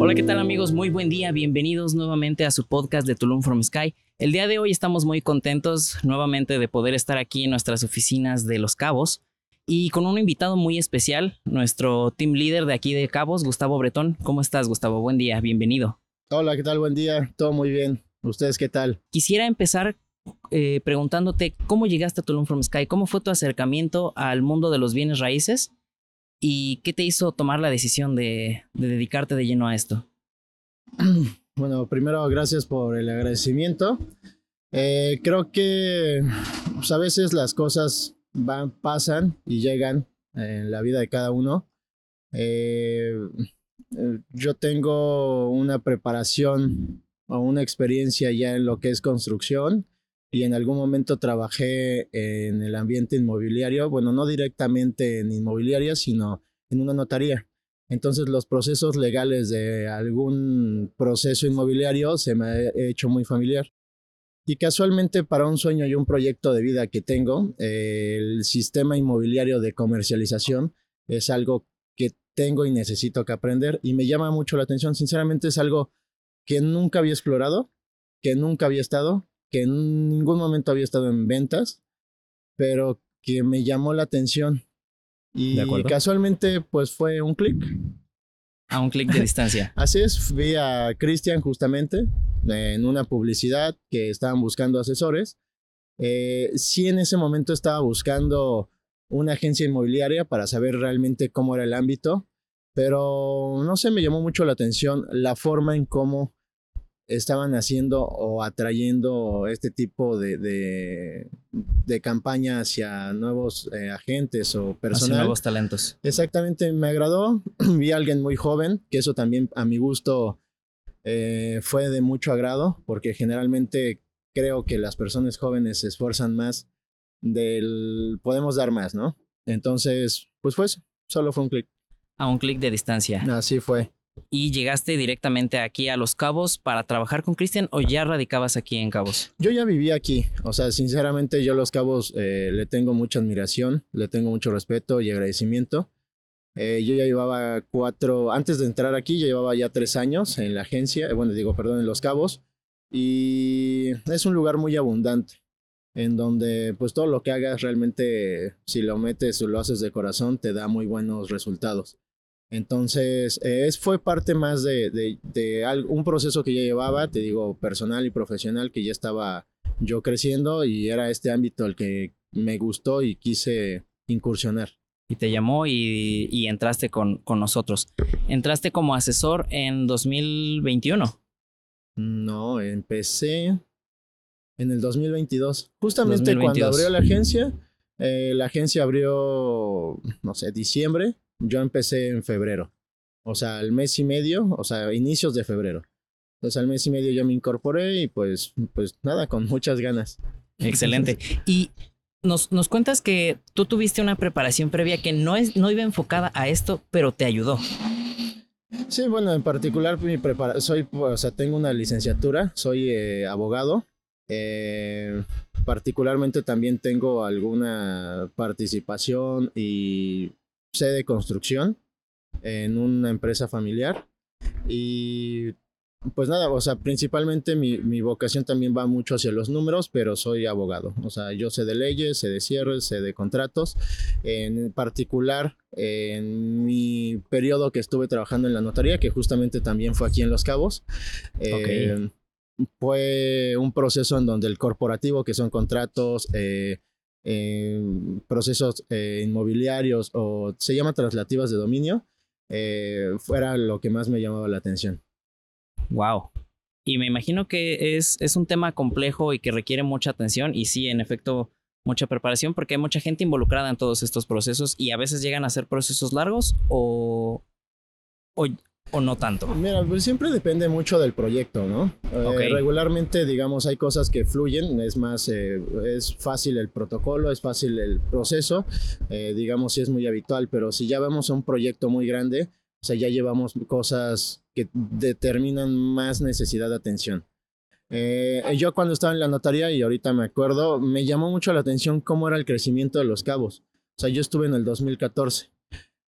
Hola, ¿qué tal amigos? Muy buen día, bienvenidos nuevamente a su podcast de Tulum from Sky. El día de hoy estamos muy contentos nuevamente de poder estar aquí en nuestras oficinas de Los Cabos y con un invitado muy especial, nuestro team leader de aquí de Cabos, Gustavo Bretón. ¿Cómo estás, Gustavo? Buen día, bienvenido. Hola, ¿qué tal? Buen día, todo muy bien. ¿Ustedes qué tal? Quisiera empezar eh, preguntándote cómo llegaste a Tulum from Sky, cómo fue tu acercamiento al mundo de los bienes raíces ¿Y qué te hizo tomar la decisión de, dedicarte de lleno a esto? Bueno, primero gracias por el agradecimiento. Eh, creo que pues, a veces las cosas van, pasan y llegan en la vida de cada uno. Eh, yo tengo una preparación o una experiencia ya en lo que es construcción y en algún momento trabajé en el ambiente inmobiliario, bueno, no directamente en inmobiliaria, sino en una notaría. Entonces los procesos legales de algún proceso inmobiliario se me ha hecho muy familiar. Y casualmente para un sueño y un proyecto de vida que tengo, el sistema inmobiliario de comercialización es algo que tengo y necesito que aprender y me llama mucho la atención. Sinceramente es algo que nunca había explorado, que nunca había estado que en ningún momento había estado en ventas, pero que me llamó la atención. Y casualmente, pues fue un clic. A un clic de distancia. Así es, vi a Cristian justamente en una publicidad que estaban buscando asesores. Eh, sí, en ese momento estaba buscando una agencia inmobiliaria para saber realmente cómo era el ámbito, pero no sé, me llamó mucho la atención la forma en cómo estaban haciendo o atrayendo este tipo de, de, campaña hacia nuevos eh, agentes o personas. nuevos talentos. Exactamente, me agradó. Vi a alguien muy joven, que eso también a mi gusto eh, fue de mucho agrado, porque generalmente creo que las personas jóvenes se esfuerzan más del... podemos dar más, ¿no? Entonces, pues fue eso, solo fue un clic. A un clic de distancia. Así fue y llegaste directamente aquí a Los Cabos para trabajar con Cristian o ya radicabas aquí en Cabos? Yo ya vivía aquí, o sea, sinceramente yo a Los Cabos eh, le tengo mucha admiración, le tengo mucho respeto y agradecimiento. Eh, yo ya llevaba cuatro, antes de entrar aquí, ya llevaba ya tres años en la agencia, eh, bueno, digo, perdón, en Los Cabos, y es un lugar muy abundante, en donde pues todo lo que hagas realmente, si lo metes o lo haces de corazón, te da muy buenos resultados. Entonces, es, fue parte más de, de, un proceso que ya llevaba, te digo, personal y profesional, que ya estaba yo creciendo y era este ámbito el que me gustó y quise incursionar. Y te llamó y, y entraste con, con, nosotros. ¿Entraste como asesor en 2021? No, empecé en el 2022. Justamente cuando abrió la agencia, eh, la agencia abrió, no sé, diciembre yo empecé en febrero. O sea, al mes y medio, o sea, inicios de febrero. Entonces al mes y medio yo me incorporé y pues, pues nada, con muchas ganas. Excelente. y nos, nos cuentas que tú tuviste una preparación previa que no, es, no iba enfocada a esto, pero te ayudó. Sí, bueno, en particular mi prepara soy, o sea, tengo una licenciatura, soy eh, abogado. Eh, particularmente también tengo alguna participación y de construcción en una empresa familiar. Y pues nada, o sea, principalmente mi, mi, vocación también va mucho hacia los números, pero soy abogado. O sea, yo sé de leyes, sé de cierres, sé de contratos. En particular, en mi periodo que estuve trabajando en la notaría, que justamente también fue aquí en Los Cabos, eh, fue un proceso en donde el corporativo, que son contratos, eh, procesos eh, inmobiliarios o se llama traslativas de dominio, eh, fuera lo que más me llamaba la atención. Wow. Y me imagino que es, es un tema complejo y que requiere mucha atención y sí, en efecto, mucha preparación porque hay mucha gente involucrada en todos estos procesos y a veces llegan a ser procesos largos o, o no tanto? Mira, pues siempre depende mucho del proyecto, ¿no? Eh, regularmente, digamos, hay cosas que fluyen, es más, eh, es fácil el protocolo, es fácil el proceso, eh, digamos, si es muy habitual, pero si ya vamos a un proyecto muy grande, o sea, ya llevamos cosas que determinan más necesidad de atención. Eh, yo cuando estaba en la notaría, y ahorita me acuerdo, me llamó mucho la atención cómo era el crecimiento de los cabos. O sea, yo estuve en el 2014.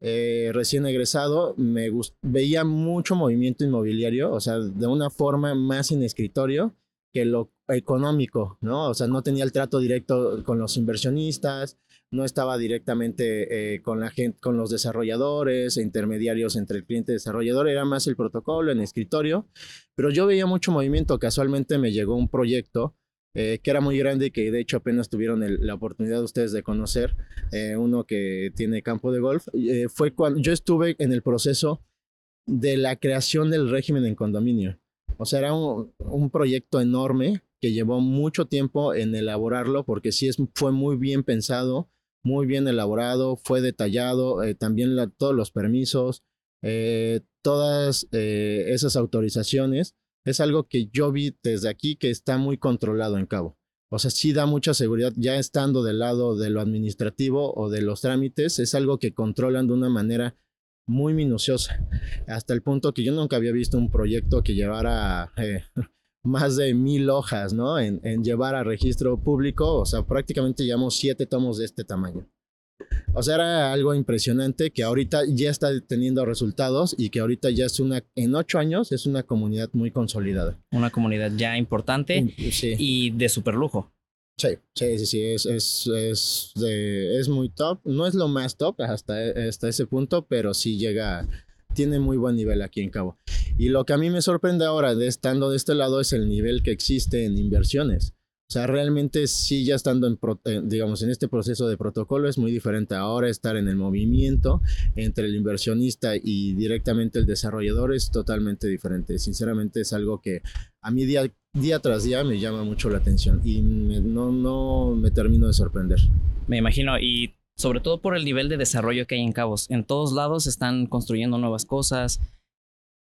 Eh, recién egresado, me veía mucho movimiento inmobiliario, o sea, de una forma más en escritorio que lo económico, ¿no? O sea, no tenía el trato directo con los inversionistas, no estaba directamente eh, con la gente, con los desarrolladores e intermediarios entre el cliente y desarrollador, era más el protocolo en escritorio, pero yo veía mucho movimiento, casualmente me llegó un proyecto eh, que era muy grande y que de hecho apenas tuvieron la oportunidad ustedes de conocer, eh, uno que tiene campo de golf, fue cuando yo estuve en el proceso de la creación del régimen en condominio. O sea, era un, proyecto enorme que llevó mucho tiempo en elaborarlo porque sí es, fue muy bien pensado, muy bien elaborado, fue detallado, eh, también todos los permisos, eh, todas eh, esas autorizaciones, es algo que yo vi desde aquí que está muy controlado en cabo. O sea, sí da mucha seguridad, ya estando del lado de lo administrativo o de los trámites, es algo que controlan de una manera muy minuciosa, hasta el punto que yo nunca había visto un proyecto que llevara más de mil hojas, ¿no? En, llevar a registro público, o sea, prácticamente llevamos siete tomos de este tamaño. O sea, era algo impresionante que ahorita ya está teniendo resultados y que ahorita ya es una, en ocho años es una comunidad muy consolidada. Una comunidad ya importante y de super lujo. Sí, sí, sí, sí, es, es, es, es muy top. No es lo más top hasta, hasta ese punto, pero sí llega, tiene muy buen nivel aquí en Cabo. Y lo que a mí me sorprende ahora de estando de este lado es el nivel que existe en inversiones. O sea, realmente sí ya estando en, digamos, en este proceso de protocolo es muy diferente ahora estar en el movimiento entre el inversionista y directamente el desarrollador es totalmente diferente. Sinceramente es algo que a mí día, día tras día me llama mucho la atención y no, no me termino de sorprender. Me imagino, y sobre todo por el nivel de desarrollo que hay en Cabos. En todos lados están construyendo nuevas cosas,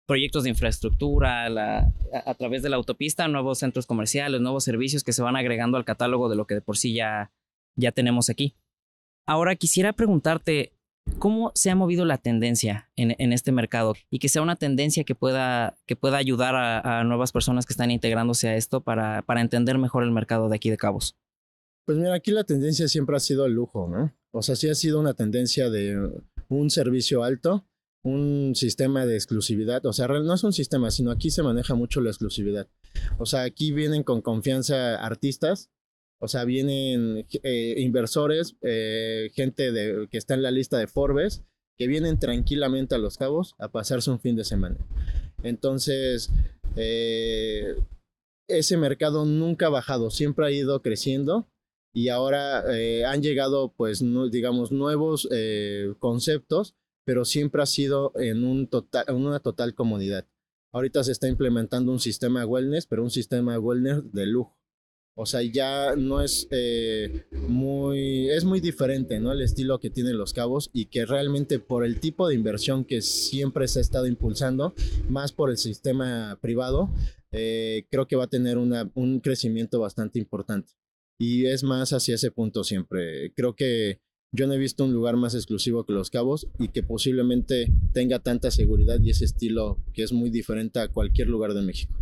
proyectos de infraestructura, a, través de la autopista, nuevos centros comerciales, nuevos servicios que se van agregando al catálogo de lo que de por sí ya, ya tenemos aquí. Ahora quisiera preguntarte, ¿cómo se ha movido la tendencia en, este mercado? Y que sea una tendencia que pueda, que pueda ayudar a, a nuevas personas que están integrándose a esto para, para entender mejor el mercado de aquí de Cabos. Pues mira, aquí la tendencia siempre ha sido el lujo, ¿no? O sea, sí ha sido una tendencia de un servicio alto, un sistema de exclusividad. O sea, no es un sistema, sino aquí se maneja mucho la exclusividad. O sea, aquí vienen con confianza artistas, o sea, vienen eh, inversores, eh, gente que está en la lista de Forbes, que vienen tranquilamente a Los Cabos a pasarse un fin de semana. Entonces, eh, ese mercado nunca ha bajado, siempre ha ido creciendo y ahora han llegado, pues, digamos, nuevos conceptos, pero siempre ha sido en, un total, en una total comodidad. Ahorita se está implementando un sistema wellness, pero un sistema wellness de lujo. O sea, ya no es eh, muy, es muy diferente, ¿no? El estilo que tienen los cabos y que realmente por el tipo de inversión que siempre se ha estado impulsando, más por el sistema privado, creo que va a tener una, un crecimiento bastante importante y es más hacia ese punto siempre. Creo que yo no he visto un lugar más exclusivo que Los Cabos y que posiblemente tenga tanta seguridad y ese estilo que es muy diferente a cualquier lugar de México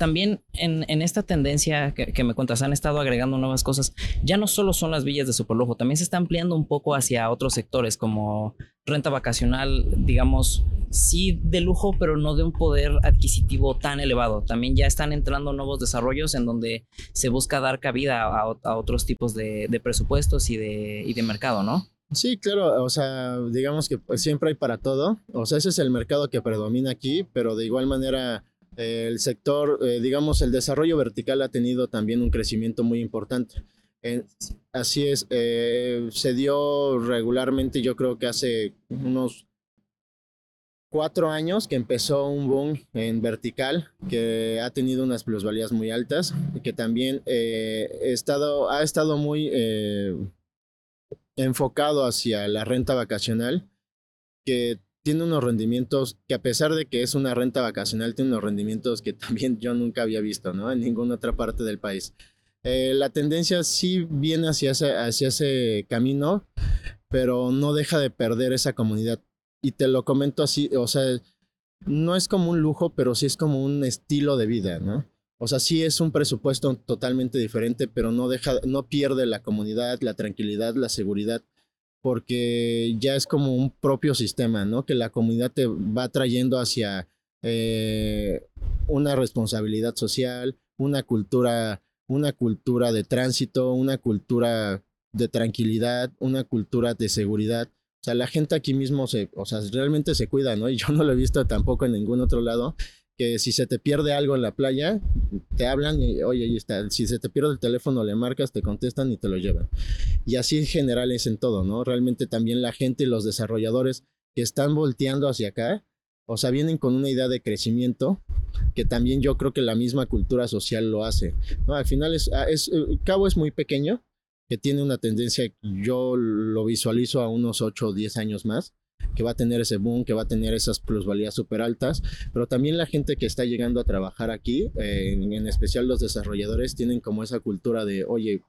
también en, esta tendencia que, me cuentas, han estado agregando nuevas cosas. Ya no solo son las villas de superlujo, también se está ampliando un poco hacia otros sectores como renta vacacional, digamos, sí de lujo, pero no de un poder adquisitivo tan elevado. También ya están entrando nuevos desarrollos en donde se busca dar cabida a, otros tipos de, presupuestos y de, y de mercado, ¿no? Sí, claro, o sea, digamos que pues, siempre hay para todo, o sea, ese es el mercado que predomina aquí, pero de igual manera el sector, eh, digamos, el desarrollo vertical ha tenido también un crecimiento muy importante. así es, eh, se dio regularmente, yo creo que hace unos cuatro años que empezó un boom en vertical que ha tenido unas plusvalías muy altas y que también eh, estado, ha estado muy enfocado hacia la renta vacacional que tiene unos rendimientos que a pesar de que es una renta vacacional, tiene unos rendimientos que también yo nunca había visto, ¿no? En ninguna otra parte del país. Eh, la tendencia sí viene hacia ese, hacia ese camino, pero no deja de perder esa comunidad. Y te lo comento así, o sea, no es como un lujo, pero sí es como un estilo de vida, ¿no? O sea, sí es un presupuesto totalmente diferente, pero no deja, no pierde la comunidad, la tranquilidad, la seguridad, porque ya es como un propio sistema, ¿no? Que la comunidad te va trayendo hacia eh, una responsabilidad social, una cultura, una cultura de tránsito, una cultura de tranquilidad, una cultura de seguridad. O sea, la gente aquí mismo se, o sea, realmente se cuida, ¿no? Y yo no lo he visto tampoco en ningún otro lado, que si se te pierde algo en la playa, te hablan y, oye, ahí está. Si se te pierde el teléfono, le marcas, te contestan y te lo llevan. Y así en general es en todo, ¿no? Realmente también la gente y los desarrolladores que están volteando hacia acá, o sea, vienen con una idea de crecimiento que también yo creo que la misma cultura social lo hace. ¿no? Al final es, ah, es, eh, Cabo es muy pequeño, que tiene una tendencia, yo lo visualizo a unos 8 o 10 años más, que va a tener ese boom, que va a tener esas plusvalías súper altas, pero también la gente que está llegando a trabajar aquí, eh, en, especial los desarrolladores, tienen como esa cultura de, oye,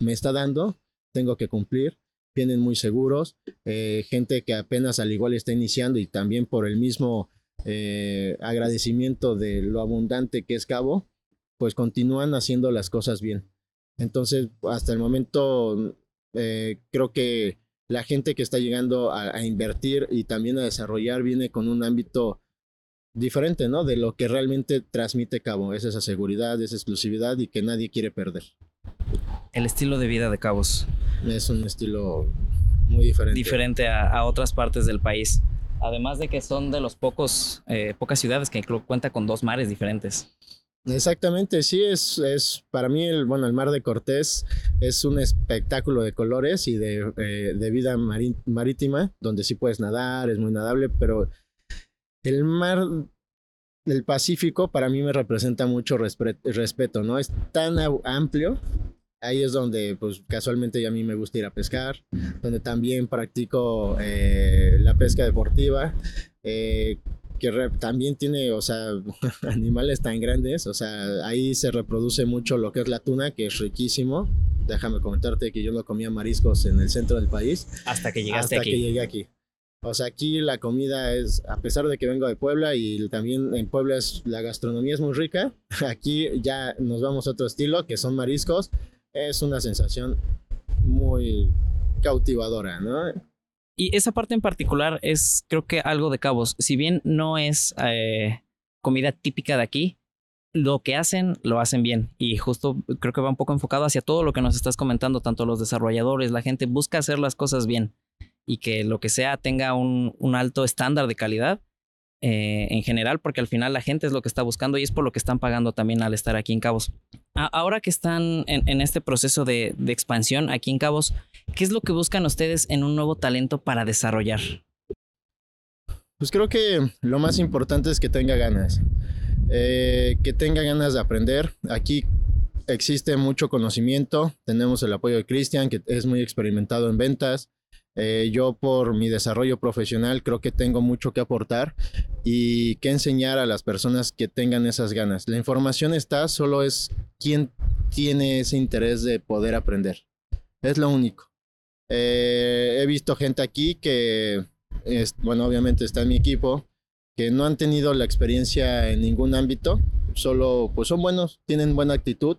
me está dando, tengo que cumplir, vienen muy seguros, eh, gente que apenas al igual está iniciando y también por el mismo eh, agradecimiento de lo abundante que es Cabo, pues continúan haciendo las cosas bien. Entonces, hasta el momento, creo que la gente que está llegando a, invertir y también a desarrollar viene con un ámbito diferente, ¿no? De lo que realmente transmite Cabo. Es esa seguridad, esa exclusividad y que nadie quiere perder. El estilo de vida de Cabos. Es un estilo muy diferente. Diferente a, otras partes del país. Además de que son de los pocos, eh, pocas ciudades que cuenta con dos mares diferentes. Exactamente, sí, es, es para mí, el, bueno, el Mar de Cortés es un espectáculo de colores y de, eh, vida marítima, donde sí puedes nadar, es muy nadable, pero el mar del Pacífico para mí me representa mucho respeto, ¿no? Es tan amplio, ahí es donde pues casualmente a mí me gusta ir a pescar, donde también practico eh, la pesca deportiva. Eh, que también tiene, o sea, animales tan grandes, o sea, ahí se reproduce mucho lo que es la tuna, que es riquísimo. Déjame comentarte que yo no comía mariscos en el centro del país. Hasta que llegaste hasta que llegué aquí. O sea, aquí la comida es, a pesar de que vengo de Puebla y también en Puebla es, la gastronomía es muy rica, aquí ya nos vamos a otro estilo, que son mariscos. Es una sensación muy cautivadora, ¿no? Y esa parte en particular es, creo que algo de cabos. Si bien no es eh, comida típica de aquí, lo que hacen, lo hacen bien. Y justo creo que va un poco enfocado hacia todo lo que nos estás comentando, tanto los desarrolladores, la gente busca hacer las cosas bien y que lo que sea tenga un, un alto estándar de calidad eh, en general, porque al final la gente es lo que está buscando y es por lo que están pagando también al estar aquí en Cabos. ahora que están en, este proceso de, expansión aquí en Cabos, ¿qué es lo que buscan ustedes en un nuevo talento para desarrollar? Pues creo que lo más importante es que tenga ganas, eh, que tenga ganas de aprender. Aquí existe mucho conocimiento, tenemos el apoyo de Cristian, que es muy experimentado en ventas, eh, yo por mi desarrollo profesional creo que tengo mucho que aportar y que enseñar a las personas que tengan esas ganas. La información está, solo es quién tiene ese interés de poder aprender. Es lo único. Eh, he visto gente aquí que, es, bueno, obviamente está en mi equipo, que no han tenido la experiencia en ningún ámbito, solo pues son buenos, tienen buena actitud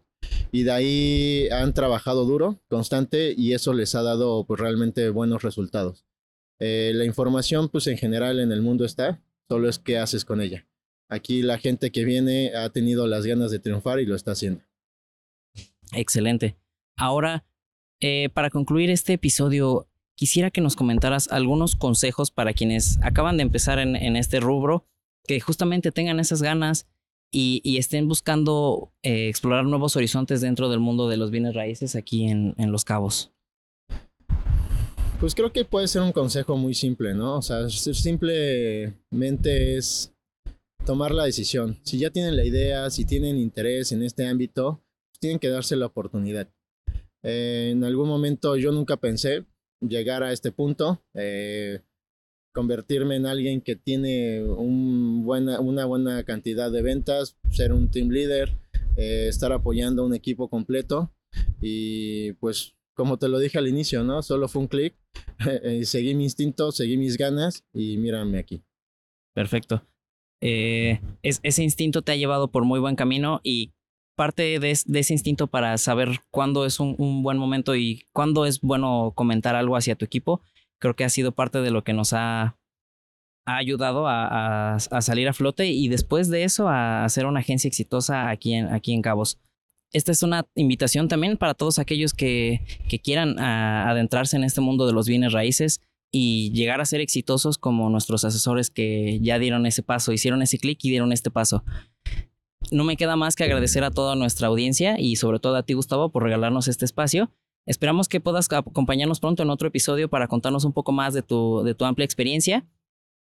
y de ahí han trabajado duro, constante y eso les ha dado pues realmente buenos resultados. Eh, la información pues en general en el mundo está, solo es qué haces con ella. Aquí la gente que viene ha tenido las ganas de triunfar y lo está haciendo. Excelente. Ahora, eh, para concluir este episodio, quisiera que nos comentaras algunos consejos para quienes acaban de empezar en, este rubro, que justamente tengan esas ganas y, estén buscando eh, explorar nuevos horizontes dentro del mundo de los bienes raíces aquí en, Los Cabos? Pues creo que puede ser un consejo muy simple, ¿no? O sea, simplemente es tomar la decisión. Si ya tienen la idea, si tienen interés en este ámbito, pues tienen que darse la oportunidad. Eh, en algún momento yo nunca pensé llegar a este punto. Eh, convertirme en alguien que tiene una buena cantidad de ventas, ser un team leader, eh, estar apoyando a un equipo completo y pues como te lo dije al inicio, ¿no? Solo fue un clic, eh, seguí mi instinto, seguí mis ganas y mírame aquí. Perfecto. Eh, ese instinto te ha llevado por muy buen camino y parte de, ese instinto para saber cuándo es un, buen momento y cuándo es bueno comentar algo hacia tu equipo, creo que ha sido parte de lo que nos ha, ayudado a, salir a flote y después de eso a hacer una agencia exitosa aquí en, aquí en Cabos. Esta es una invitación también para todos aquellos que, que quieran adentrarse en este mundo de los bienes raíces y llegar a ser exitosos como nuestros asesores que ya dieron ese paso, hicieron ese clic y dieron este paso. No me queda más que agradecer a toda nuestra audiencia y sobre todo a ti, Gustavo, por regalarnos este espacio. Esperamos que puedas acompañarnos pronto en otro episodio para contarnos un poco más de tu, de tu amplia experiencia.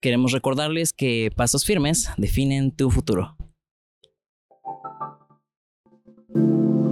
Queremos recordarles que pasos firmes definen tu futuro. Thank you.